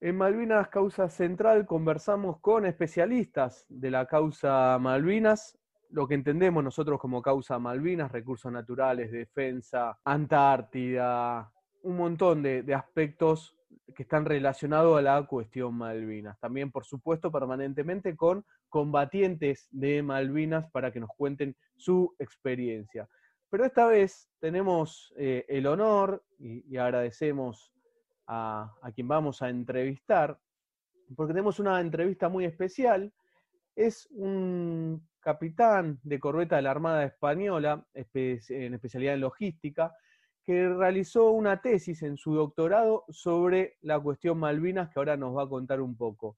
En Malvinas Causa Central conversamos con especialistas de la causa Malvinas, lo que entendemos nosotros como causa Malvinas, recursos naturales, defensa, Antártida, un montón de, aspectos que están relacionados a la cuestión Malvinas. También, por supuesto, permanentemente con combatientes de Malvinas para que nos cuenten su experiencia. Pero esta vez tenemos eh, el honor y, agradecemos a, quien vamos a entrevistar, porque tenemos una entrevista muy especial. Es un capitán de corbeta de la Armada Española, en especialidad en logística, que realizó una tesis en su doctorado sobre la cuestión Malvinas, que ahora nos va a contar un poco.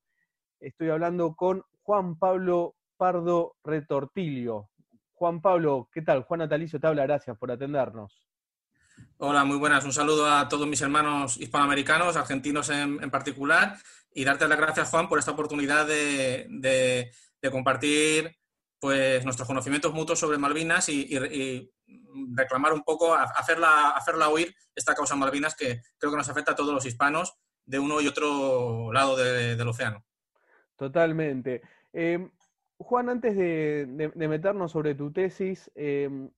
Estoy hablando con Juan Pablo Pardo Retortilio. Juan Pablo, ¿qué tal? Juan Natalicio te habla, gracias por atendernos. Hola, muy buenas. Un saludo a todos mis hermanos hispanoamericanos, argentinos en, particular, y darte las gracias, Juan, por esta oportunidad de, compartir pues, nuestros conocimientos mutuos sobre Malvinas y, reclamar un poco, hacerla, hacerla oír esta causa Malvinas que creo que nos afecta a todos los hispanos de uno y otro lado del océano. Totalmente. Em, Juan, antes de, meternos sobre tu tesis, em,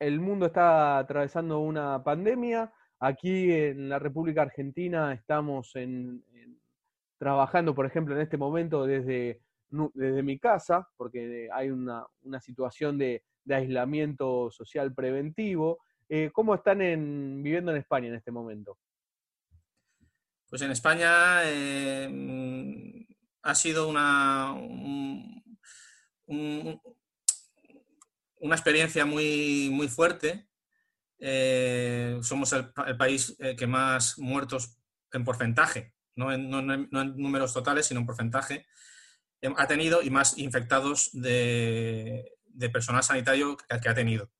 el mundo está atravesando una pandemia. Aquí en la República Argentina estamos trabajando, por ejemplo, en este momento desde, mi casa, porque hay una, situación de, aislamiento social preventivo. Eh, ¿Cómo están viviendo en España en este momento? Pues en España em, ha sido una, una experiencia muy, muy fuerte. Eh, somos el, país eh, que más muertos en porcentaje, no en, números totales, sino en porcentaje, em, ha tenido y más infectados de, personal sanitario que, ha tenido.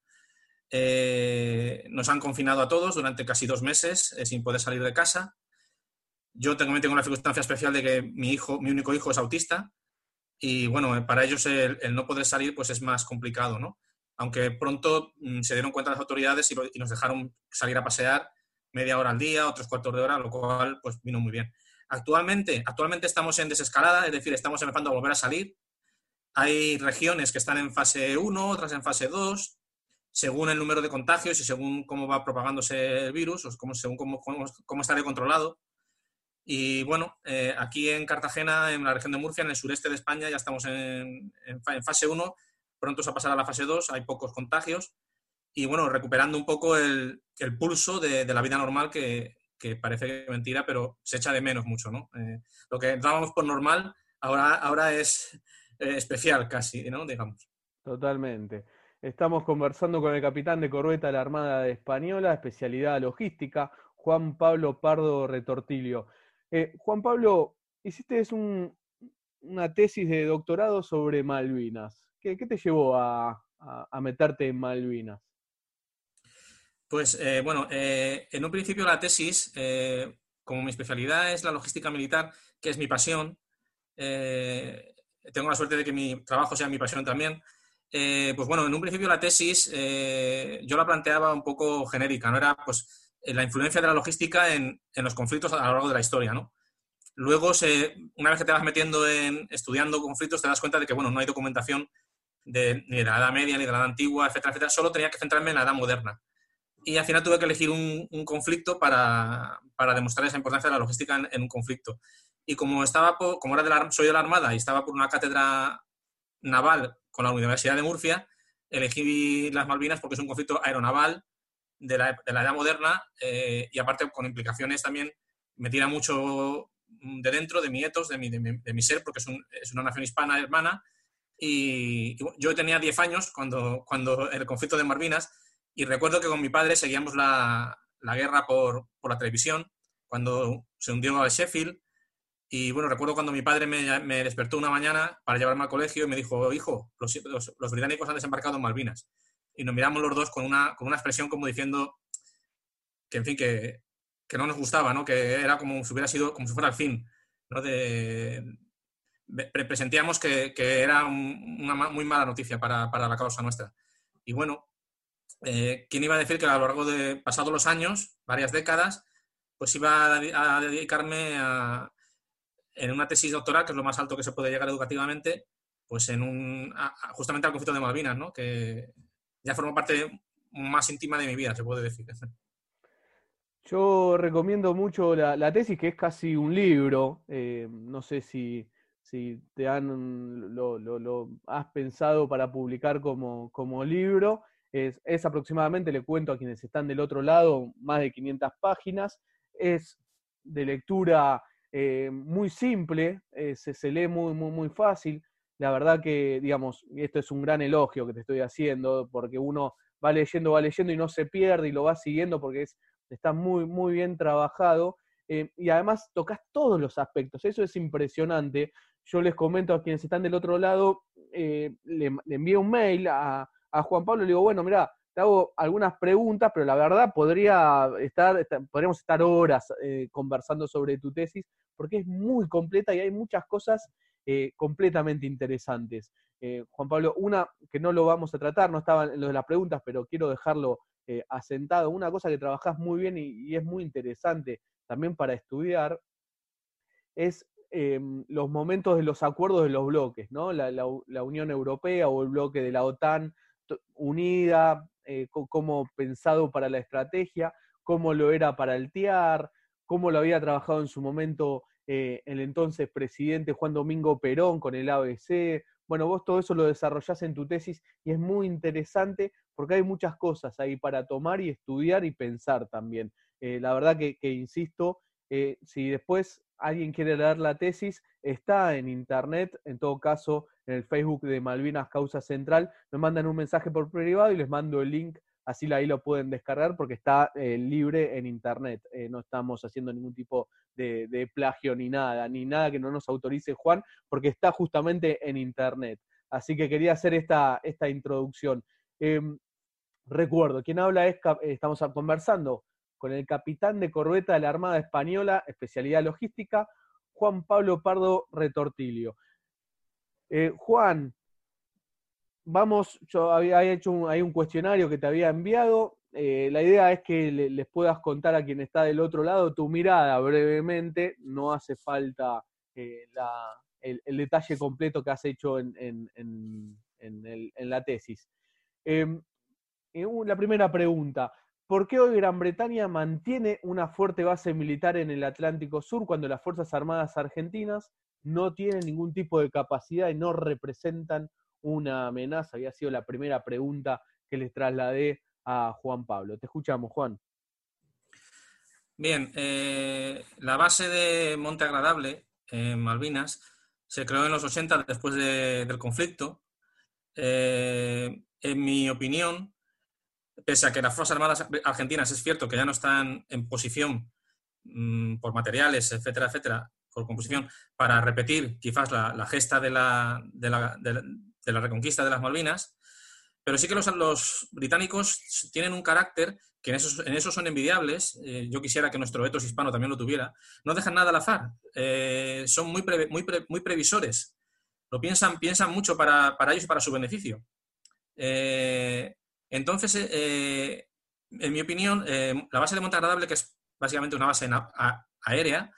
Eh, nos han confinado a todos durante casi dos meses sin poder salir de casa. Yo tengo, tengo una circunstancia especial de que mi hijo, mi único hijo es autista y bueno, para ellos el, no poder salir pues es más complicado, ¿no? Aunque pronto mm, se dieron cuenta las autoridades y, nos dejaron salir a pasear media hora al día, otros cuartos de hora, lo cual pues vino muy bien. Actualmente, actualmente estamos en desescalada, es decir, estamos empezando a volver a salir. Hay regiones que están en fase 1, otras en fase 2, según el número de contagios y según cómo va propagándose el virus, o según cómo, cómo, cómo está controlado. Y bueno, eh, aquí en Cartagena, en la región de Murcia, en el sureste de España, ya estamos en, fase 1, pronto se a pasar a la fase 2, hay pocos contagios. Y bueno, recuperando un poco el, pulso de, la vida normal, que, parece mentira, pero se echa de menos mucho, ¿no? Eh, lo que dábamos por normal ahora, ahora es eh, especial casi, ¿no? Digamos. Totalmente. Estamos conversando con el capitán de corbeta de la Armada Española, especialidad logística, Juan Pablo Pardo Retortilio. Eh, Juan Pablo, hiciste una tesis de doctorado sobre Malvinas. ¿Qué, te llevó a, meterte en Malvinas? Pues eh, bueno, eh, en un principio la tesis, como mi especialidad es la logística militar, que es mi pasión, tengo la suerte de que mi trabajo sea mi pasión también. pues bueno, en un principio la tesis yo la planteaba un poco genérica, no era pues eh, la influencia de la logística en, los conflictos a lo largo de la historia, ¿no? Luego, una vez que te vas metiendo en estudiando conflictos, te das cuenta de que, bueno, no hay documentación de, ni de la Edad Media ni de la Edad Antigua, etcétera, etcétera. Solo tenía que centrarme en la Edad Moderna. Y al final tuve que elegir un, conflicto para, demostrar esa importancia de la logística en, un conflicto. Y como, estaba como era de la, soy de la Armada y estaba por una cátedra naval con la Universidad de Murcia, elegí las Malvinas porque es un conflicto aeronaval de la, edad moderna eh, y aparte con implicaciones también me tira mucho de dentro, de mi etos, de mi, de mi, ser, porque es, es, una nación hispana hermana. Y, yo tenía 10 años cuando, cuando el conflicto de Malvinas y recuerdo que con mi padre seguíamos la, la guerra por, por, la televisión, cuando se hundió el Sheffield. Y bueno, recuerdo cuando mi padre me, me, despertó una mañana para llevarme al colegio y me dijo, hijo, los, los, los británicos han desembarcado en Malvinas y nos miramos los dos con una, con una expresión como diciendo que, en fin, que, que no nos gustaba, ¿no? Que era como si hubiera sido, como si fuera el fin, ¿no? De, presentíamos que, que era una muy mala noticia para, para, la causa nuestra. Y bueno, eh, ¿quién iba a decir que a lo largo de pasados los años, varias décadas, pues iba a, dedicarme a, en una tesis doctoral, que es lo más alto que se puede llegar educativamente, pues en un, justamente al conflicto de Malvinas, ¿no? que ya forma parte más íntima de mi vida, se puede decir. Yo recomiendo mucho la, tesis, que es casi un libro. Eh, no sé si, si te han lo, has pensado para publicar como, como libro. Es, es, aproximadamente, le cuento a quienes están del otro lado, más de 500 páginas. Es de lectura eh, muy simple, eh, se, lee muy, muy, muy fácil. La verdad que, digamos, esto es un gran elogio que te estoy haciendo, porque uno va leyendo, va leyendo y no se pierde y lo va siguiendo porque es, está muy, muy bien trabajado. Eh, y además tocas todos los aspectos, eso es impresionante. Yo les comento a quienes están del otro lado, le, le envío un mail a, Juan Pablo le digo, bueno, mira, te hago algunas preguntas, pero la verdad podría estar, podríamos estar horas eh, conversando sobre tu tesis, porque es muy completa y hay muchas cosas eh, completamente interesantes. Eh, Juan Pablo, una que no lo vamos a tratar, no estaba en lo de las preguntas, pero quiero dejarlo asentado, una cosa que trabajás muy bien y, es muy interesante también para estudiar, es em, los momentos de los acuerdos de los bloques, ¿no? la Unión Europea o el bloque de la OTAN unida, eh, cómo pensado para la estrategia, cómo lo era para el TIAR, cómo lo había trabajado en su momento eh, el entonces presidente Juan Domingo Perón con el ABC. Bueno, vos todo eso lo desarrollás en tu tesis y es muy interesante porque hay muchas cosas ahí para tomar y estudiar y pensar también. Eh, la verdad que, insisto, si después alguien quiere leer la tesis, está en internet, en todo caso, en el Facebook de Malvinas Causa Central, me mandan un mensaje por privado y les mando el link, así ahí lo pueden descargar porque está eh, libre en internet. Eh, no estamos haciendo ningún tipo de, plagio ni nada, ni nada que no nos autorice Juan, porque está justamente en internet. Así que quería hacer esta, esta introducción. Em, recuerdo, quien habla es, estamos conversando con el capitán de corbeta de la Armada Española, especialidad logística, Juan Pablo Pardo Retortilio. Eh, Juan, vamos, yo había hecho un, hay un cuestionario que te había enviado. Eh, la idea es que les puedas contar a quien está del otro lado tu mirada brevemente. No hace falta eh, el, detalle completo que has hecho en, la tesis. Em, la primera pregunta. ¿Por qué hoy Gran Bretaña mantiene una fuerte base militar en el Atlántico Sur cuando las Fuerzas Armadas argentinas no tienen ningún tipo de capacidad y no representan una amenaza? Había sido la primera pregunta que les trasladé a Juan Pablo. Te escuchamos, Juan. Bien, eh, la base de Monte Agradable, en Malvinas, se creó en los 80 después del conflicto. Eh, en mi opinión, pese a que las Fuerzas Armadas argentinas es cierto que ya no están en posición mm, por materiales, etcétera, etcétera, por composición, para repetir quizás la, gesta de la, de, la, de la, reconquista de las Malvinas, pero sí que los, los británicos tienen un carácter que en eso, en son envidiables, eh, yo quisiera que nuestro etos hispano también lo tuviera, no dejan nada al azar, eh, son muy, muy, muy previsores, lo piensan, piensan mucho para, para ellos y para su beneficio. Eh, entonces, eh, eh, en mi opinión, eh, la base de Monte Agradable, que es básicamente una base aérea,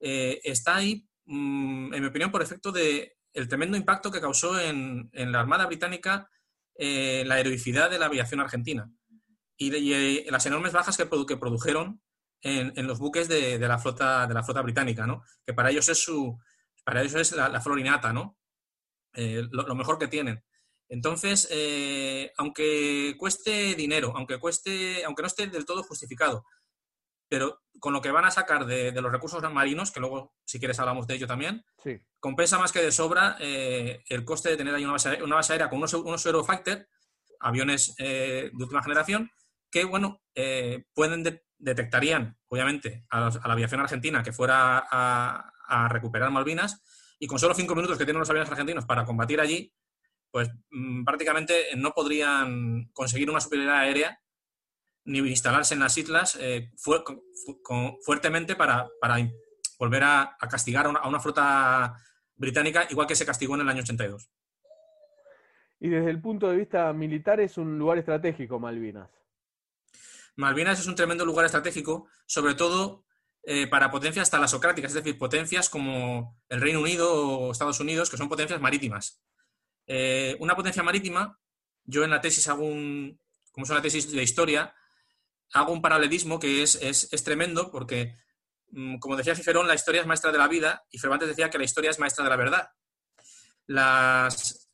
está ahí, mm, en mi opinión, por efecto del tremendo impacto que causó en, la Armada Británica la heroicidad de la aviación argentina y, las enormes bajas que, produjeron en, los buques de, la flota, de la flota británica, ¿no? que para ellos es, su, para ellos es la, florinata, ¿no? lo, mejor que tienen. Entonces, eh, aunque cueste dinero, aunque cueste, aunque no esté del todo justificado, pero con lo que van a sacar de, los recursos marinos, que luego, si quieres, hablamos de ello también, compensa más que de sobra eh, el coste de tener ahí una base, una base aérea con unos, unos Eurofighter, aviones eh, de última generación, que, bueno, pueden detectarían, obviamente, a, la aviación argentina que fuera a, a recuperar Malvinas, y con solo cinco minutos que tienen los aviones argentinos para combatir allí, pues mm, prácticamente no podrían conseguir una superioridad aérea ni instalarse en las islas eh, fuertemente para, volver a, castigar a una, flota británica, igual que se castigó en el año 82. Y desde el punto de vista militar es un lugar estratégico, Malvinas. Malvinas es un tremendo lugar estratégico, sobre todo eh, para potencias talasocráticas, es decir, potencias como el Reino Unido o Estados Unidos, que son potencias marítimas. Eh, una potencia marítima, yo en la tesis hago un, como es una tesis de historia, hago un paralelismo que es, es, tremendo porque, mm, como decía Cicerón, la historia es maestra de la vida y Cervantes decía que la historia es maestra de la verdad. Las,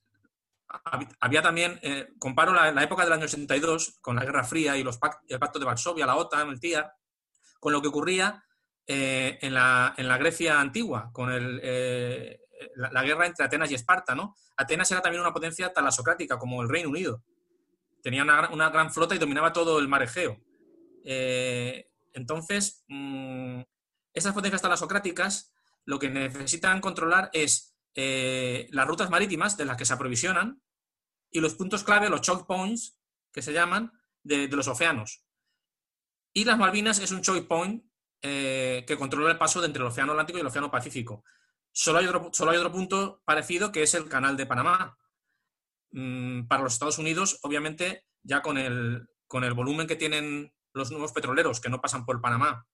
había también, eh, comparo la, época del año 82 con la Guerra Fría y los el Pacto de Varsovia, la OTAN, el TIA, con lo que ocurría eh, en, la, Grecia antigua, con eh, la, guerra entre Atenas y Esparta. ¿no? Atenas era también una potencia talasocrática, como el Reino Unido. Tenía una, gran flota y dominaba todo el mar Egeo. Eh, entonces, mm, esas potencias talasocráticas lo que necesitan controlar es las rutas marítimas de las que se aprovisionan y los puntos clave, los choke points, que se llaman, de, de los océanos. Y las Malvinas es un choke point eh, que controla el paso entre el Océano Atlántico y el Océano Pacífico. Solo hay otro, solo hay otro punto parecido que es el Canal de Panamá. Mm, para los Estados Unidos, obviamente, ya con el, con el volumen que tienen los nuevos petroleros que no pasan por Panamá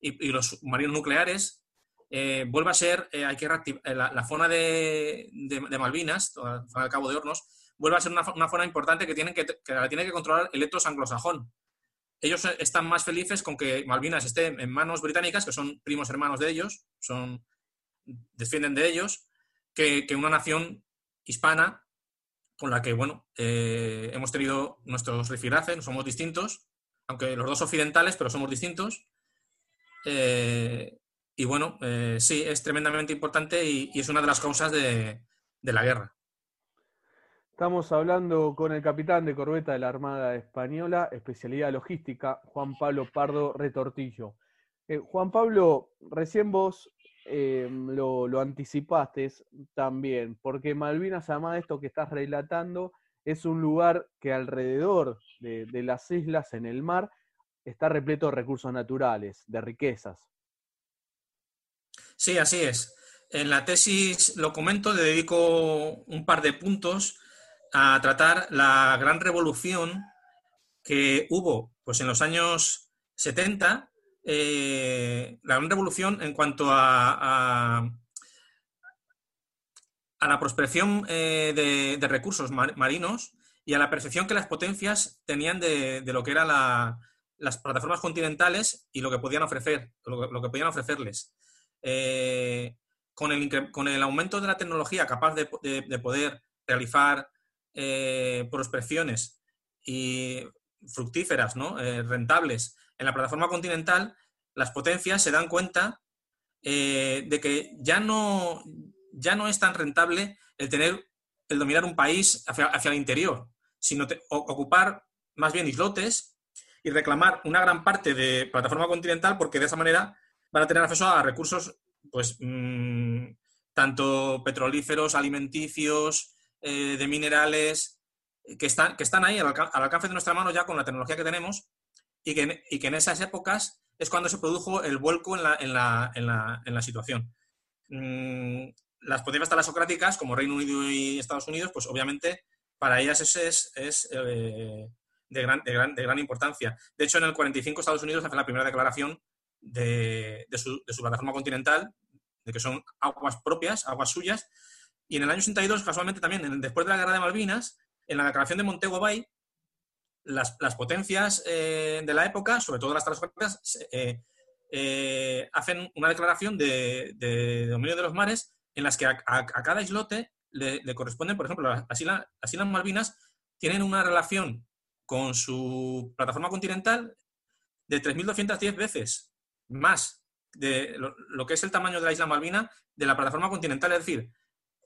y, los marinos nucleares, eh, vuelve a ser, eh, hay que la, la, zona de, Malvinas, la zona del Cabo de Hornos, vuelve a ser una, una zona importante que, tienen que, que la tiene que controlar el etos anglosajón ellos están más felices con que Malvinas esté en manos británicas, que son primos hermanos de ellos, son, defienden de ellos, que, una nación hispana con la que, bueno, eh, hemos tenido nuestros rifiraces, somos distintos, aunque los dos occidentales, pero somos distintos. Eh, y bueno, eh, sí, es tremendamente importante y, es una de las causas de la guerra. Estamos hablando con el capitán de corbeta de la Armada Española, especialidad logística, Juan Pablo Pardo Retortillo. Juan Pablo, recién vos eh, lo, anticipaste también, porque Malvinas, además de esto que estás relatando, es un lugar que alrededor de, las islas en el mar está repleto de recursos naturales, de riquezas. Sí, así es. En la tesis lo comento, dedico un par de puntos a tratar la gran revolución que hubo pues, en los años 70, eh, la gran revolución en cuanto a, a, la prospección eh, de, recursos marinos y a la percepción que las potencias tenían de, lo que eran las plataformas continentales y lo que podían ofrecer, lo, que podían ofrecerles. Eh, con, el, con el aumento de la tecnología capaz de, de poder realizar prospecciones y fructíferas, ¿no? Rentables en la plataforma continental, las potencias se dan cuenta eh, de que ya no, ya no es tan rentable el tener, el dominar un país hacia, el interior, sino ocupar más bien islotes y reclamar una gran parte de plataforma continental porque de esa manera van a tener acceso a recursos, pues, mm, tanto petrolíferos, alimenticios, eh, de minerales que están, que están ahí al, alcance de nuestra mano ya con la tecnología que tenemos y que, y que en esas épocas es cuando se produjo el vuelco en la, en la, en la, en la situación. Mm, las potencias talasocráticas, como Reino Unido y Estados Unidos, pues obviamente para ellas es, es, eh, de, gran, de, gran, de, gran, importancia. De hecho, en el 45 Estados Unidos hace la primera declaración de, su, de su plataforma continental, de que son aguas propias, aguas suyas, y en el año 62, casualmente también, después de la guerra de Malvinas, en la declaración de Montego Bay, las, potencias eh, de la época, sobre todo las transportistas, eh, eh, hacen una declaración de, dominio de los mares en las que a, cada islote le, corresponden, por ejemplo, las islas, Malvinas tienen una relación con su plataforma continental de 3.210 veces más de lo, lo, que es el tamaño de la isla Malvina de la plataforma continental. Es decir,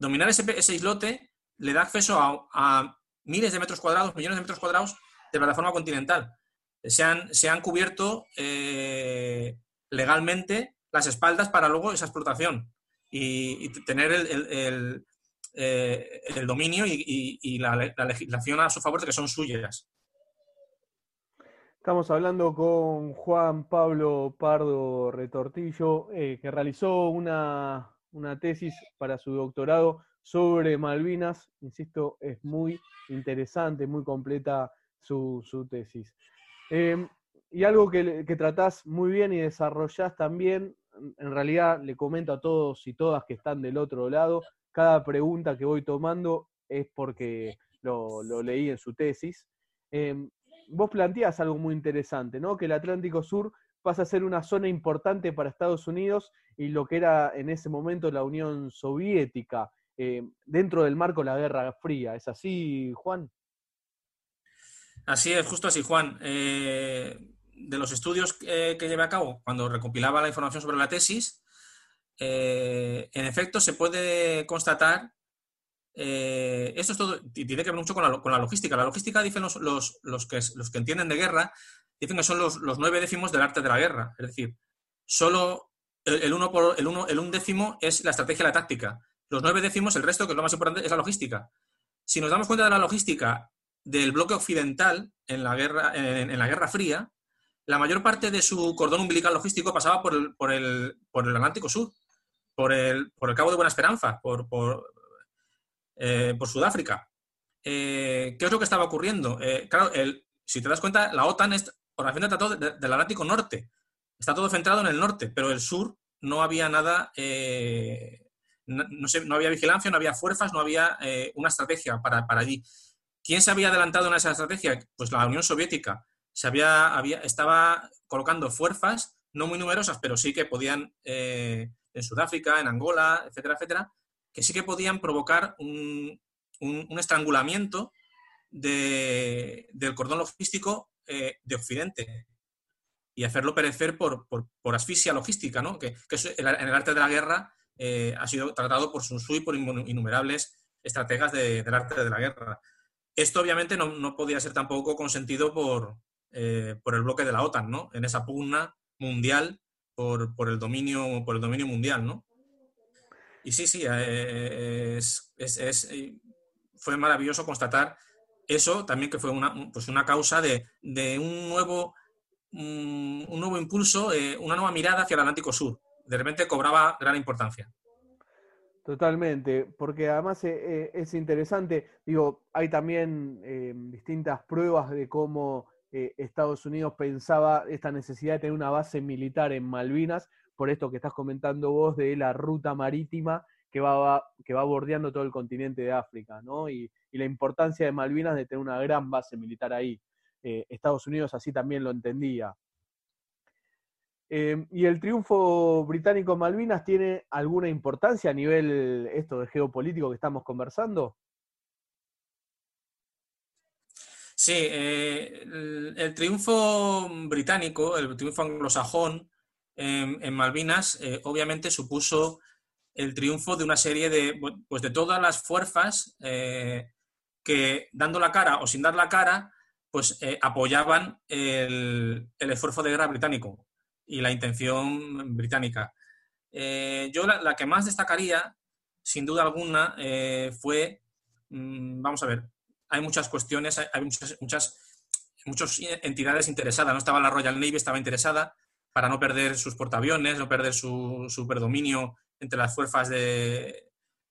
dominar ese, islote le da acceso a, miles de metros cuadrados, millones de metros cuadrados de plataforma continental. Se han, se han cubierto eh, legalmente las espaldas para luego esa explotación y, tener el, eh, dominio y, la, legislación a su favor de que son suyas. Estamos hablando con Juan Pablo Pardo Retortillo, eh, que realizó una, una tesis para su doctorado sobre Malvinas. Insisto, es muy interesante, muy completa su, tesis. Em, y algo que, que tratás muy bien y desarrollás también, en realidad le comento a todos y todas que están del otro lado, cada pregunta que voy tomando es porque lo, leí en su tesis. Em, vos planteás algo muy interesante, ¿no? Que el Atlántico Sur pasa a ser una zona importante para Estados Unidos y lo que era en ese momento la Unión Soviética, em, dentro del marco de la Guerra Fría. ¿Es así, Juan? Así es, justo así, Juan. Eh, de los estudios que, llevé a cabo cuando recopilaba la información sobre la tesis, eh, en efecto se puede constatar, eh, esto es todo, tiene que ver mucho con la, logística. La logística, dicen los, los, que, los que entienden de guerra, dicen que son los, nueve décimos del arte de la guerra. Es decir, solo el, uno por, el, uno, el un décimo es la estrategia y la táctica. Los nueve décimos, el resto, que es lo más importante, es la logística. Si nos damos cuenta de la logística del bloque occidental en la Guerra, en, la Guerra Fría, la mayor parte de su cordón umbilical logístico pasaba por el, por el, por el Atlántico Sur, por el, por el Cabo de Buena Esperanza, por, por, eh, Sudáfrica. Eh, ¿Qué es lo que estaba ocurriendo? Eh, claro, el, si te das cuenta, la OTAN es organización de tratado del Atlántico Norte. Está todo centrado en el norte, pero el sur no había nada, no, no, había vigilancia, no había fuerzas, no había una estrategia para, para allí. ¿Quién se había adelantado en esa estrategia? Pues la Unión Soviética. Se había, estaba colocando fuerzas, no muy numerosas, pero sí que podían, eh, en Sudáfrica, en Angola, etcétera, etcétera, que sí que podían provocar un, estrangulamiento del cordón logístico eh, de Occidente y hacerlo perecer por, asfixia logística, ¿no? que, en el arte de la guerra eh, ha sido tratado por Sun Tzu y por innumerables estrategas del arte de la guerra. Esto obviamente no, podía ser tampoco consentido por, eh, por, el bloque de la OTAN, ¿no? En esa pugna mundial por, el, dominio, por el dominio mundial, ¿no? Y sí, sí, eh, es, fue maravilloso constatar eso también que fue una, pues una causa de, un, nuevo, un, nuevo impulso, eh, una nueva mirada hacia el Atlántico Sur. De repente cobraba gran importancia. Totalmente, porque además eh, eh, es interesante, digo, hay también eh, distintas pruebas de cómo Estados Unidos pensaba esta necesidad de tener una base militar en Malvinas, por esto que estás comentando vos de la ruta marítima que va, que va bordeando todo el continente de África, ¿no? Y, la importancia de Malvinas de tener una gran base militar ahí. Estados Unidos así también lo entendía. Em, ¿Y el triunfo británico en Malvinas tiene alguna importancia a nivel esto de geopolítico que estamos conversando? Sí, eh, el, triunfo británico, el triunfo anglosajón en, Malvinas, eh, obviamente supuso el triunfo de una serie de, pues de todas las fuerzas eh, que, dando la cara o sin dar la cara, pues apoyaban el, el esfuerzo de guerra británico y la intención británica. Eh, yo la, que más destacaría, sin duda alguna, eh, fue, mm, vamos a ver, hay muchas cuestiones, hay muchas, muchas, entidades interesadas. No estaba la Royal Navy, estaba interesada para no perder sus portaaviones, no perder su, su predominio entre las fuerzas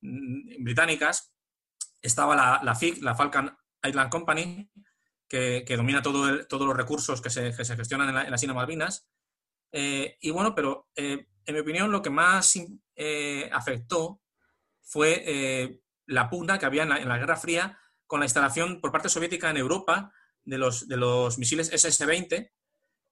mm, británicas. Estaba la, la FIC, la Falcon Island Company, que, domina todo todos los recursos que se, gestionan en, en las Islas Malvinas. Eh, y bueno, pero eh, en mi opinión lo que más eh, afectó fue la pugna que había en la, Guerra Fría con la instalación por parte soviética en Europa de los, de los misiles SS-20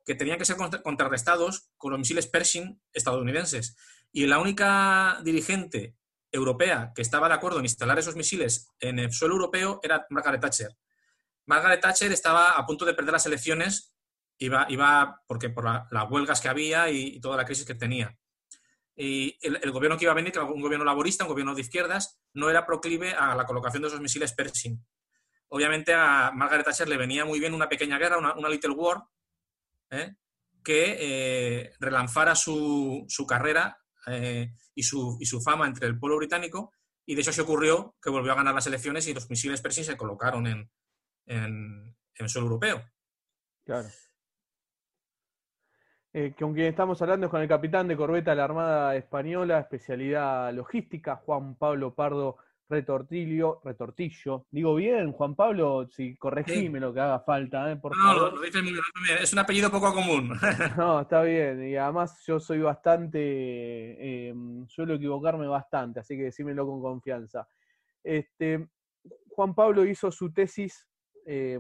que tenían que ser contrarrestados con los misiles Pershing estadounidenses. Y la única dirigente europea que estaba de acuerdo en instalar esos misiles en el suelo europeo era Margaret Thatcher. Margaret Thatcher estaba a punto de perder las elecciones iba, iba porque por las huelgas que había y, toda la crisis que tenía. Y el, gobierno que iba a venir, que era un gobierno laborista, un gobierno de izquierdas, no era proclive a la colocación de esos misiles Pershing. Obviamente a Margaret Thatcher le venía muy bien una pequeña guerra, una, Little War, ¿eh? que eh, relanzara su, su carrera eh, y, su, y, su, fama entre el pueblo británico, y de hecho se ocurrió que volvió a ganar las elecciones y los misiles Pershing se colocaron en, en, en el suelo europeo. Claro. Eh, con quien estamos hablando es con el capitán de corbeta de la Armada Española, especialidad logística, Juan Pablo Pardo Retortillo, Retortillo. Digo bien, Juan Pablo, si corregime lo que haga falta, ¿eh? por no, favor. lo dice muy bien, es un apellido poco común. no, está bien, y además yo soy bastante, eh, suelo equivocarme bastante, así que decímelo con confianza. Este, Juan Pablo hizo su tesis de,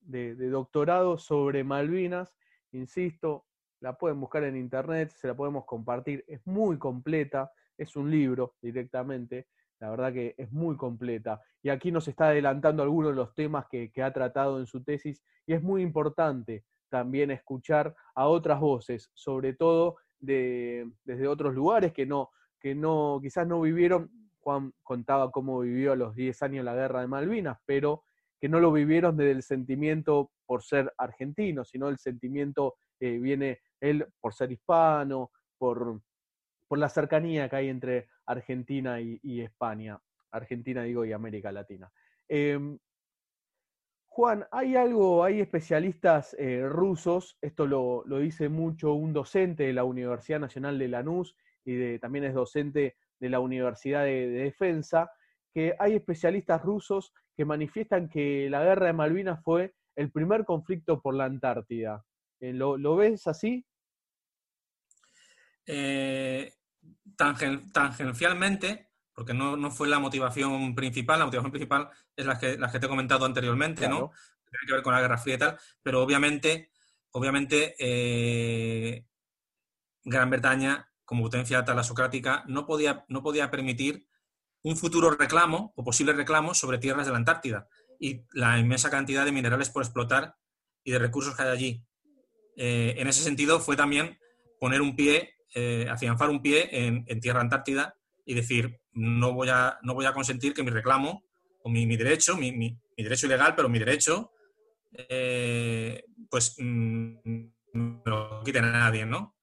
de doctorado sobre Malvinas, insisto, la pueden buscar en internet, se la podemos compartir, es muy completa, es un libro directamente, la verdad que es muy completa. Y aquí nos está adelantando algunos de los temas que, ha tratado en su tesis y es muy importante también escuchar a otras voces, sobre todo de, desde otros lugares que no, que no, quizás no vivieron, Juan contaba cómo vivió a los 10 años la guerra de Malvinas, pero que no lo vivieron desde el sentimiento por ser argentino, sino el sentimiento que viene él por ser hispano, por, por la cercanía que hay entre Argentina y, España, Argentina digo y América Latina. Em, Juan, hay algo, hay especialistas eh, rusos, esto lo, dice mucho un docente de la Universidad Nacional de Lanús y también es docente de la Universidad de, Defensa, que hay especialistas rusos que manifiestan que la guerra de Malvinas fue el primer conflicto por la Antártida. Eh, ¿Lo, ves así? Eh, tangencialmente, porque no, fue la motivación principal, la motivación principal es la que, la que te he comentado anteriormente, ¿no? Tiene que ver con la Guerra Fría y tal, pero obviamente, obviamente eh, Gran Bretaña, como potencia talasocrática, no podía, no podía permitir un futuro reclamo o posible reclamo sobre tierras de la Antártida y la inmensa cantidad de minerales por explotar y de recursos que hay allí. Eh, en ese sentido, fue también poner un pie eh, afianzar un pie en, tierra antártida y decir, no voy a, no voy a consentir que mi reclamo o mi, derecho, mi, derecho ilegal, pero mi derecho, eh, pues mm, no lo quiten a nadie, ¿no?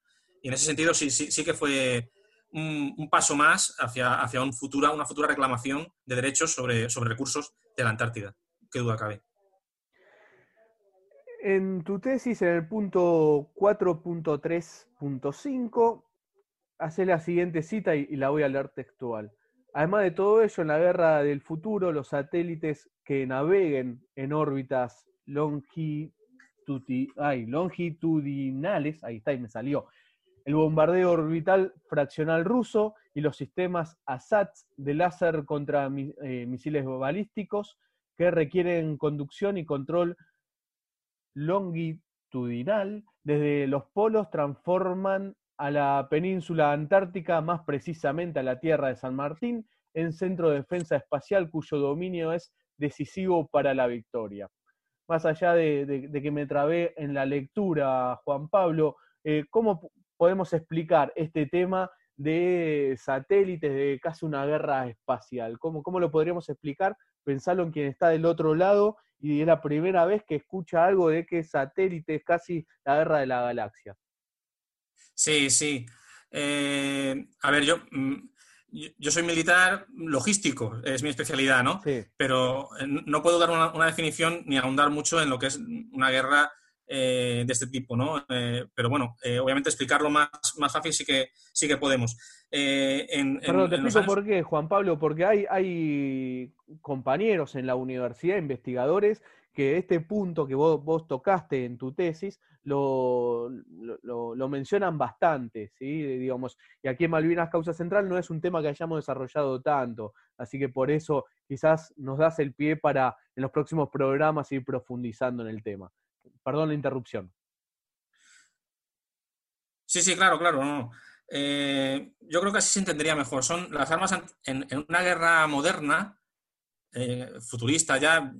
Y en ese sentido sí, sí, sí que fue un, paso más hacia, hacia un futura, una futura reclamación de derechos sobre, sobre recursos de la Antártida. Qué duda cabe. En tu tesis, en el punto 4.3.5, hace la siguiente cita y, la voy a leer textual. Además de todo ello, en la guerra del futuro, los satélites que naveguen en órbitas longitudinales, ahí está y me salió, el bombardeo orbital fraccional ruso y los sistemas ASATS de láser contra eh, misiles balísticos que requieren conducción y control longitudinal desde los polos transforman a la península antártica, más precisamente a la Tierra de San Martín, en centro de defensa espacial cuyo dominio es decisivo para la victoria. Más allá de, que me trabé en la lectura, Juan Pablo, eh, ¿cómo podemos explicar este tema de satélites, de casi una guerra espacial? ¿Cómo, cómo lo podríamos explicar? Pensarlo en quien está del otro lado y es la primera vez que escucha algo de que satélite es casi la guerra de la galaxia. Sí, sí. Eh, a ver, mm, yo, yo soy militar logístico, es mi especialidad, ¿no? Sí. Pero eh, no puedo dar una, definición ni ahondar mucho en lo que es una guerra eh, de este tipo, ¿no? pero bueno, obviamente explicarlo más, más fácil sí que, sí que podemos. En, Perdón, te explico por qué, Juan Pablo, porque hay, hay compañeros en la universidad, investigadores, que este punto que vos, vos tocaste en tu tesis lo, lo, mencionan bastante, ¿sí? Digamos, y aquí en Malvinas Causa Central no es un tema que hayamos desarrollado tanto, así que por eso quizás nos das el pie para en los próximos programas ir profundizando en el tema. Perdón la interrupción. Sí, sí, claro, claro. Eh, yo creo que así se entendería mejor. Son las armas en, una guerra moderna, eh, futurista ya,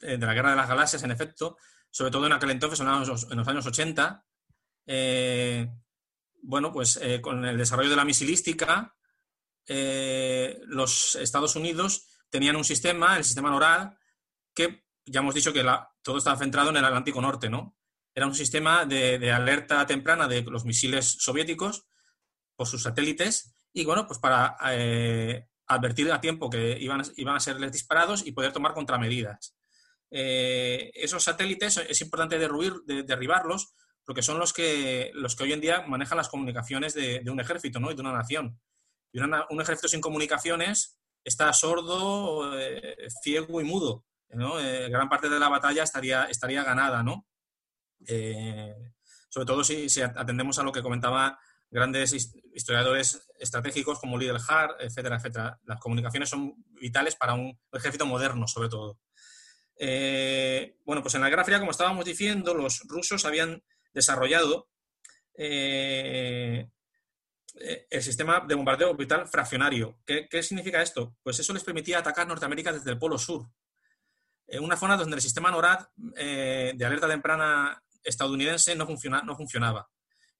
eh, de la Guerra de las Galaxias, en efecto, sobre todo en aquel entonces, en los, años 80, eh, bueno, pues con el desarrollo de la misilística, los Estados Unidos tenían un sistema, el sistema NORAD, que ya hemos dicho que todo estaba centrado en el Atlántico Norte, ¿no? Era un sistema de, alerta temprana de los misiles soviéticos por sus satélites y, bueno, pues para advertir a tiempo que iban, iban a serles disparados y poder tomar contramedidas. Eh, esos satélites es importante derribarlos porque son los que, los que hoy en día manejan las comunicaciones de, un ejército ¿no? y de una nación. Y un ejército sin comunicaciones está sordo, eh, ciego y mudo. ¿No? gran parte de la batalla estaría, estaría ganada, ¿no? sobre todo si, si, atendemos a lo que comentaba grandes historiadores estratégicos como Lidl Hart, etcétera, etcétera. Las comunicaciones son vitales para un ejército moderno, sobre todo. Eh, bueno, pues en la Guerra Fría, como estábamos diciendo, los rusos habían desarrollado eh, el sistema de bombardeo orbital fraccionario. ¿Qué, significa esto? Pues eso les permitía atacar Norteamérica desde el Polo Sur, una zona donde el sistema NORAD eh, de alerta temprana estadounidense no, funciona, no funcionaba.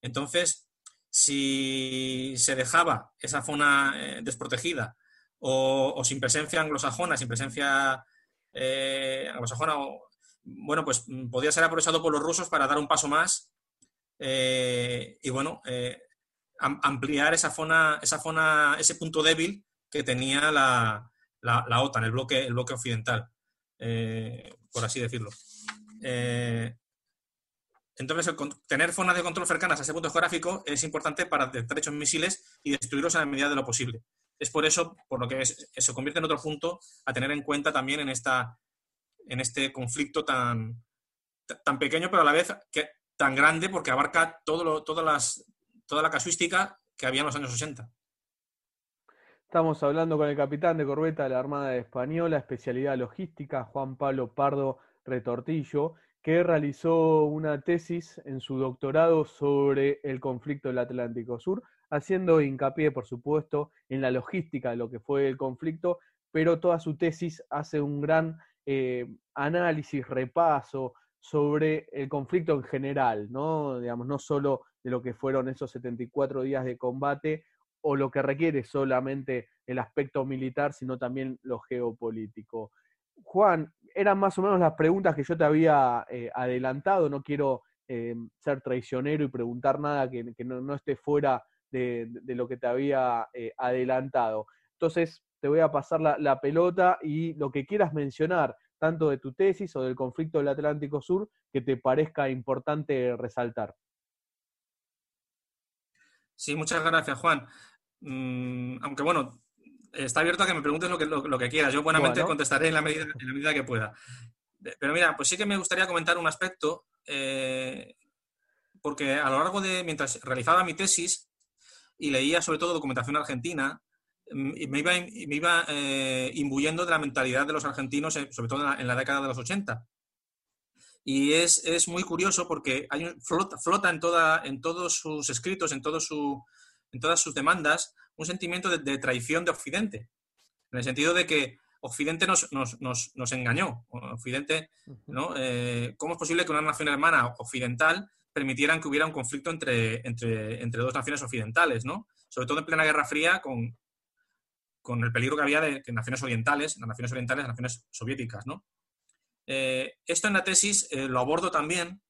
Entonces, si se dejaba esa zona desprotegida o, sin presencia anglosajona, sin presencia eh, anglosajona, bueno, pues mm, podía ser aprovechado por los rusos para dar un paso más eh, y, bueno, eh, ampliar esa zona, esa zona, ese punto débil que tenía la, la, OTAN, el bloque, el bloque occidental, por así decirlo. entonces, tener zonas de control cercanas a ese punto geográfico es importante para detectar hechos misiles y destruirlos en la medida de lo posible es por eso por lo que se convierte en otro punto a tener en cuenta también en, esta, en este conflicto tan, tan pequeño, pero a la vez que, tan grande porque abarca todo todas las, toda la casuística que había en los años 80. Estamos hablando con el capitán de corbeta de la Armada Española, especialidad logística, Juan Pablo Pardo Retortillo, que realizó una tesis en su doctorado sobre el conflicto del Atlántico Sur haciendo hincapié, por supuesto, en la logística de lo que fue el conflicto, pero toda su tesis hace un gran eh, análisis, repaso sobre el conflicto en general, ¿no? Digamos, no solo de lo que fueron esos 74 días de combate o lo que requiere solamente el aspecto militar, sino también lo geopolítico. Juan, eran más o menos las preguntas que yo te había eh, adelantado, no quiero eh, ser traicionero y preguntar nada que, no, esté fuera de, lo que te había eh, adelantado. Entonces, te voy a pasar la, pelota y lo que quieras mencionar, tanto de tu tesis o del conflicto del Atlántico Sur, que te parezca importante resaltar. Sí, muchas gracias, Juan. Mm, aunque bueno, está abierto a que me preguntes lo que, lo, que quieras. Yo buenamente contestaré en la, medida, en la medida que pueda. Pero mira, pues sí que me gustaría comentar un aspecto, eh, porque a lo largo de, mientras realizaba mi tesis, y leía sobre todo documentación argentina, mm, me iba, me iba eh, imbuyendo de la mentalidad de los argentinos, eh, sobre todo en la, década de los 80. Y es, es muy curioso porque hay un, flota, flota, en, toda, en todos sus escritos, en, todo su, en todas sus demandas, un sentimiento de, traición de Occidente, en el sentido de que Occidente nos, nos, nos, nos engañó. Occidente, ¿no? Eh, ¿Cómo es posible que una nación hermana occidental permitieran que hubiera un conflicto entre, entre, entre dos naciones occidentales, ¿no? Sobre todo en plena Guerra Fría, con, con el peligro que había de que naciones orientales, las naciones orientales, las naciones soviéticas, ¿no? Eh, esto en la tesis eh, lo abordo también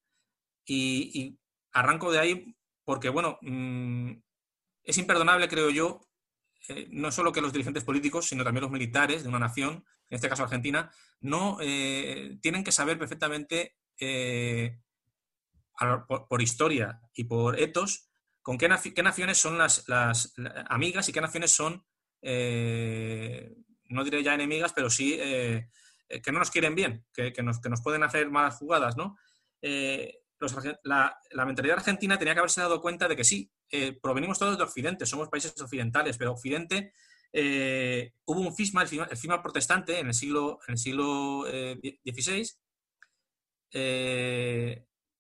y, arranco de ahí porque, bueno, mm, es imperdonable, creo yo, eh, no solo que los dirigentes políticos, sino también los militares de una nación, en este caso Argentina, no tienen que saber perfectamente por, historia y por etos, con qué, naciones son las, amigas y qué naciones son, eh, no diré ya enemigas, pero sí eh, que no nos quieren bien, que, nos, pueden hacer malas jugadas, ¿no? Eh, la, mentalidad argentina tenía que haberse dado cuenta de que sí, provenimos todos de Occidente, somos países occidentales, pero Occidente hubo un fisma, el fisma, protestante en el siglo, en el siglo XVI,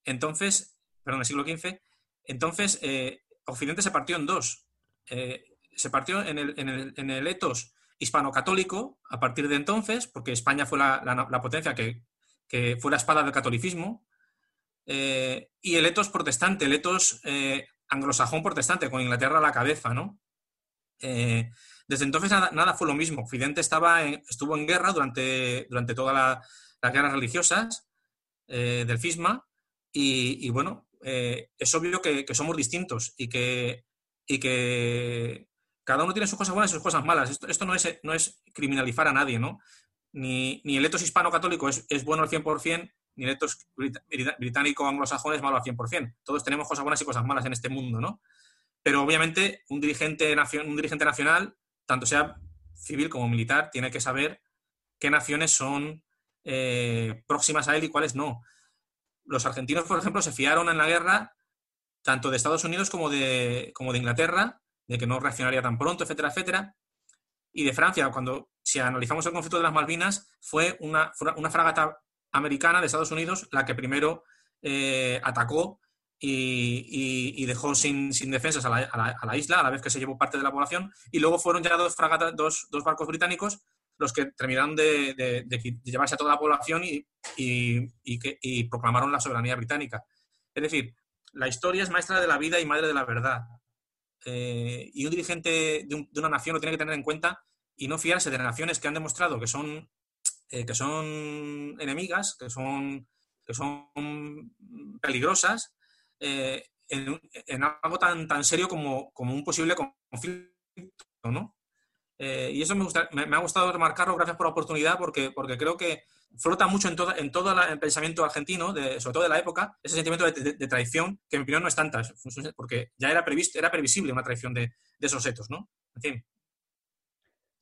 entonces, perdón, el siglo XV, entonces eh, Occidente se partió en dos. Eh, se partió en el, en, el, etos hispano-católico a partir de entonces, porque España fue la, potencia que, fue la espada del catolicismo, eh, y el etos protestante, el etos anglosajón protestante, con Inglaterra a la cabeza, ¿no? desde entonces nada, fue lo mismo. Occidente estaba estuvo en guerra durante, durante todas las guerras religiosas del fisma y, bueno, eh, es obvio que, somos distintos y que, y que cada uno tiene sus cosas buenas y sus cosas malas. Esto, esto no, es, no es criminalizar a nadie, ¿no? Ni, ni el etos hispano-católico es, es, bueno al 100%, ni el etos británico-anglosajón es malo al 100%. Todos tenemos cosas buenas y cosas malas en este mundo, ¿no? Pero obviamente un dirigente, un dirigente nacional, tanto sea civil como militar, tiene que saber qué naciones son eh, próximas a él y cuáles no. Los argentinos, por ejemplo, se fiaron en la guerra tanto de Estados Unidos como de, como de Inglaterra, de que no reaccionaría tan pronto, etcétera, etcétera. Y de Francia, cuando, si analizamos el conflicto de las Malvinas, fue una, una fragata americana de Estados Unidos la que primero eh, atacó y, dejó sin, defensas a la, isla, a la vez que se llevó parte de la población, y luego fueron ya dos, fragatas, dos, barcos británicos los que terminaron de, llevarse a toda la población y, que, proclamaron la soberanía británica. Es decir, la historia es maestra de la vida y madre de la verdad. Eh, y un dirigente de, una nación lo tiene que tener en cuenta y no fiarse de naciones que han demostrado que son, eh, que son enemigas, que son, que son peligrosas eh, en, algo tan, tan serio como, un posible conflicto, ¿no? Eh, y eso me, me, ha gustado remarcarlo, gracias por la oportunidad, porque, porque creo que flota mucho en, todo en todo el pensamiento argentino, sobre todo de la época, ese sentimiento de, traición, que en mi opinión no es tanta, porque ya era, previsto, era previsible una traición de, esos hechos, ¿no? En fin.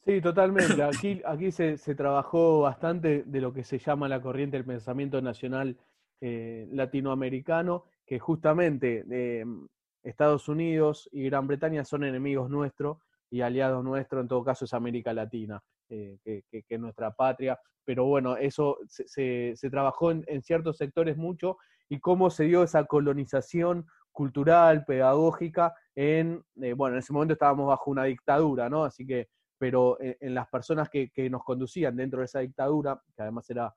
Sí, totalmente. Aquí, aquí se, trabajó bastante de lo que se llama la corriente del pensamiento nacional eh, latinoamericano que justamente eh, Estados Unidos y Gran Bretaña son enemigos nuestros y aliados nuestros, en todo caso es América Latina, eh, que, es nuestra patria. Pero bueno, eso se, trabajó en, ciertos sectores mucho y cómo se dio esa colonización cultural, pedagógica, en, eh, bueno, en ese momento estábamos bajo una dictadura, ¿no? Así que, pero en, las personas que, nos conducían dentro de esa dictadura, que además era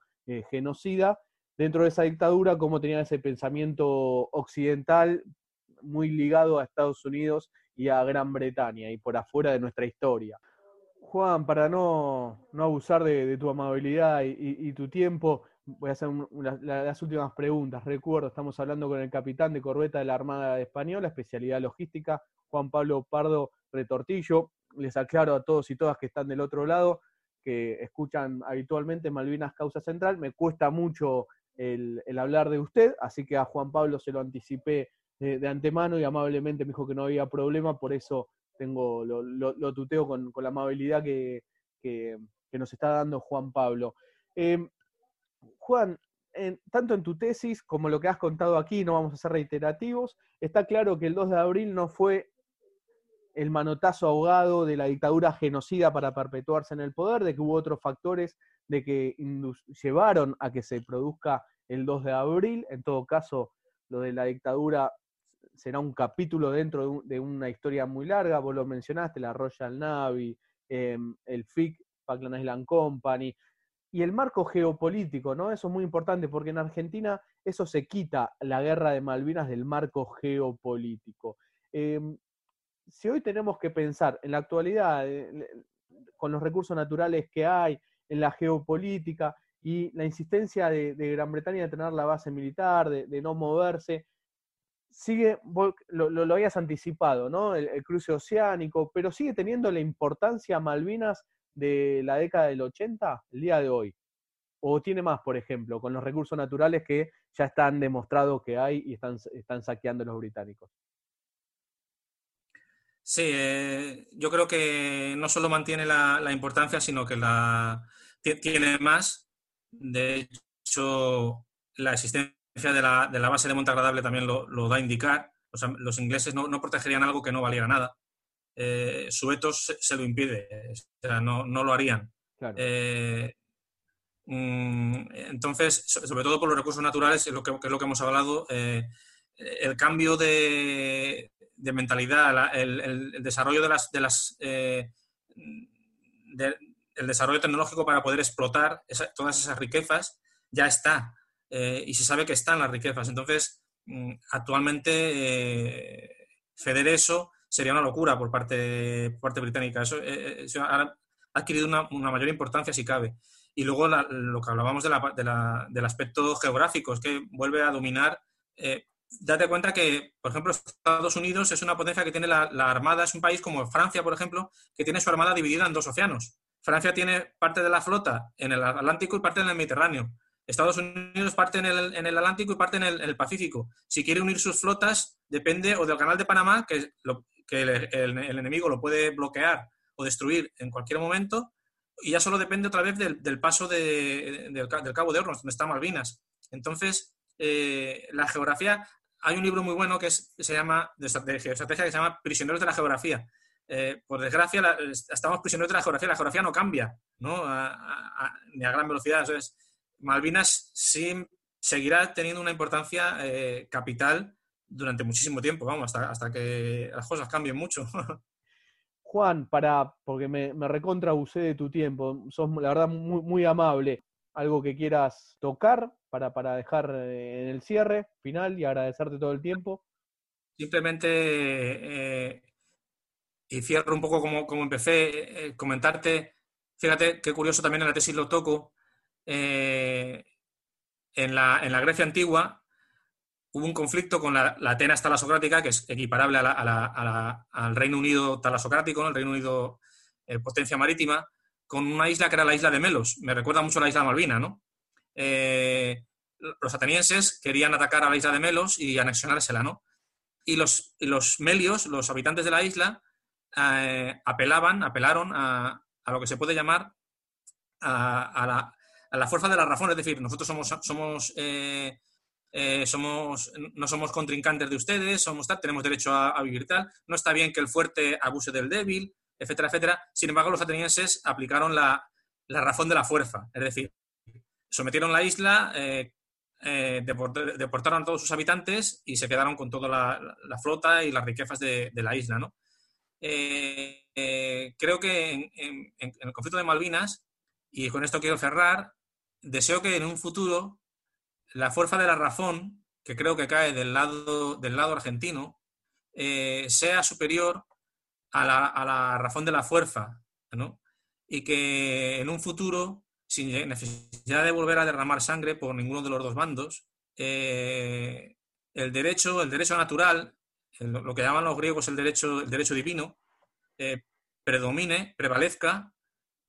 genocida, dentro de esa dictadura, cómo tenían ese pensamiento occidental muy ligado a Estados Unidos y a Gran Bretaña y por afuera de nuestra historia. Juan, para no, abusar de, tu amabilidad y, tu tiempo, voy a hacer las últimas preguntas. Recuerdo, estamos hablando con el capitán de corbeta de la Armada Española, especialidad logística, Juan Pablo Pardo Retortillo. Les aclaro a todos y todas que están del otro lado, que escuchan habitualmente Malvinas Causa Central. Me cuesta mucho el, hablar de usted, así que a Juan Pablo se lo anticipé de, antemano y amablemente me dijo que no había problema, por eso tengo, lo, tuteo con, la amabilidad que, nos está dando Juan Pablo. Em, Juan, tanto en tu tesis como lo que has contado aquí, no vamos a ser reiterativos, está claro que el 2 de abril no fue el manotazo ahogado de la dictadura genocida para perpetuarse en el poder, de que hubo otros factores de que llevaron a que se produzca el 2 de abril. En todo caso, lo de la dictadura será un capítulo dentro de, una historia muy larga. Vos lo mencionaste, la Royal Navy, em, el FIC, Falkland Island Company, y el marco geopolítico, ¿no? Eso es muy importante porque en Argentina eso se quita la guerra de Malvinas del marco geopolítico. Em, si hoy tenemos que pensar en la actualidad, eh, con los recursos naturales que hay, en la geopolítica y la insistencia de, Gran Bretaña de tener la base militar, de, no moverse, sigue, lo, habías anticipado, ¿no? El, cruce oceánico, pero sigue teniendo la importancia Malvinas de la década del 80, el día de hoy. O tiene más, por ejemplo, con los recursos naturales que ya están demostrados que hay y están, están saqueando los británicos. Sí, eh, yo creo que no solo mantiene la, importancia, sino que la tiene más. De hecho, la existencia de la, base de Montagradable también lo, da a indicar. los ingleses no, protegerían algo que no valiera nada. Eh, su etos se, lo impide, o sea, no, lo harían. Eh, mm, entonces, sobre todo por los recursos naturales, es lo que, es lo que hemos hablado, el cambio de, de mentalidad, el, desarrollo de las, de las eh, desarrollo tecnológico para poder explotar todas esas riquezas ya está eh, y se sabe que están las riquezas. Entonces, mm, actualmente eh, ceder eso sería una locura por parte, parte británica. Eso, ha adquirido una, mayor importancia si cabe. Y luego lo que hablábamos del aspecto geográfico, es que vuelve a dominar date cuenta que, por ejemplo, Estados Unidos es una potencia que tiene la, armada, es un país como Francia, por ejemplo, que tiene su armada dividida en dos océanos. Francia tiene parte de la flota en el Atlántico y parte en el Mediterráneo. Estados Unidos parte en el, Atlántico y parte en el, Pacífico. Si quiere unir sus flotas, depende o del canal de Panamá, que, el, enemigo lo puede bloquear, o destruir en cualquier momento, y ya solo depende otra vez del, paso del, Cabo de Hornos, donde está Malvinas. Entonces, eh, la geografía, hay un libro muy bueno que se llama, de, que se llama Prisioneros de la Geografía. Eh, por desgracia, estamos prisioneros de la geografía, la geografía no cambia, ¿no? ni a gran velocidad. Entonces, Malvinas sí seguirá teniendo una importancia eh, capital durante muchísimo tiempo, vamos, hasta, hasta que las cosas cambien mucho. Juan, para, porque me, me de tu tiempo, sos la verdad muy amable. ¿Algo que quieras tocar para, para dejar eh, en el cierre final y agradecerte todo el tiempo? Simplemente, eh, y cierro un poco como, como empecé, eh, comentarte, fíjate qué curioso también en la tesis lo toco, en, la, en la Grecia antigua hubo un conflicto con la, Atenas talasocrática, que es equiparable al Reino Unido talasocrático, el Reino Unido eh, potencia marítima, con una isla que era la isla de Melos. Me recuerda mucho a la isla Malvina, ¿no? Eh, los atenienses querían atacar a la isla de Melos y anexionársela, ¿no? Y los, los melios, los habitantes de la isla, eh, apelaban, apelaron a, lo que se puede llamar a, la, fuerza de la razón, es decir, nosotros somos, somos eh, somos, no somos contrincantes de ustedes, somos tenemos derecho a, vivir tal, no está bien que el fuerte abuse del débil, etcétera, etcétera. Sin embargo, los atenienses aplicaron la, razón de la fuerza, es decir, sometieron la isla, eh, eh, deportaron a todos sus habitantes y se quedaron con toda la, flota y las riquezas de, la isla. ¿no? creo que en, el conflicto de Malvinas, y con esto quiero cerrar, deseo que en un futuro la fuerza de la razón, que creo que cae del lado, del lado argentino, eh, sea superior a la, razón de la fuerza, ¿no? Y que en un futuro, sin necesidad de volver a derramar sangre por ninguno de los dos bandos, eh, el derecho, el derecho natural, lo que llaman los griegos el derecho, el derecho divino, eh, predomine, prevalezca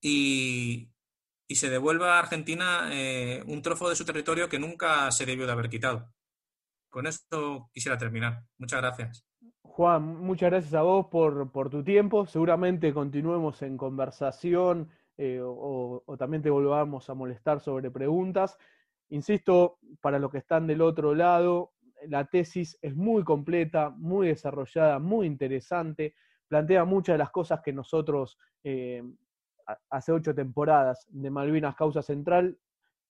y, y se devuelva a Argentina eh, un trozo de su territorio que nunca se debió de haber quitado. Con esto quisiera terminar. Muchas gracias. Juan, muchas gracias a vos por, tu tiempo. Seguramente continuemos en conversación eh, o, también te volvamos a molestar sobre preguntas. Insisto, para los que están del otro lado, la tesis es muy completa, muy desarrollada, muy interesante, plantea muchas de las cosas que nosotros eh, hace ocho temporadas de Malvinas Causa Central,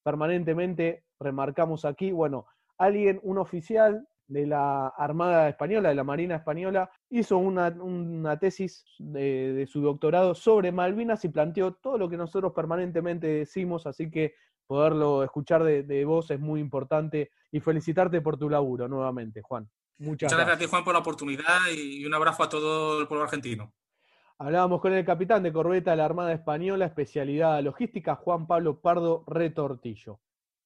permanentemente remarcamos aquí, bueno, alguien, un oficial de la Armada Española, de la Marina Española, hizo una, tesis de, su doctorado sobre Malvinas y planteó todo lo que nosotros permanentemente decimos, así que poderlo escuchar de, vos es muy importante y felicitarte por tu laburo nuevamente, Juan. Muchas, Muchas gracias a ti, Juan, por la oportunidad y un abrazo a todo el pueblo argentino. Hablábamos con el capitán de corbeta de la Armada Española, especialidad logística, Juan Pablo Pardo Retortillo.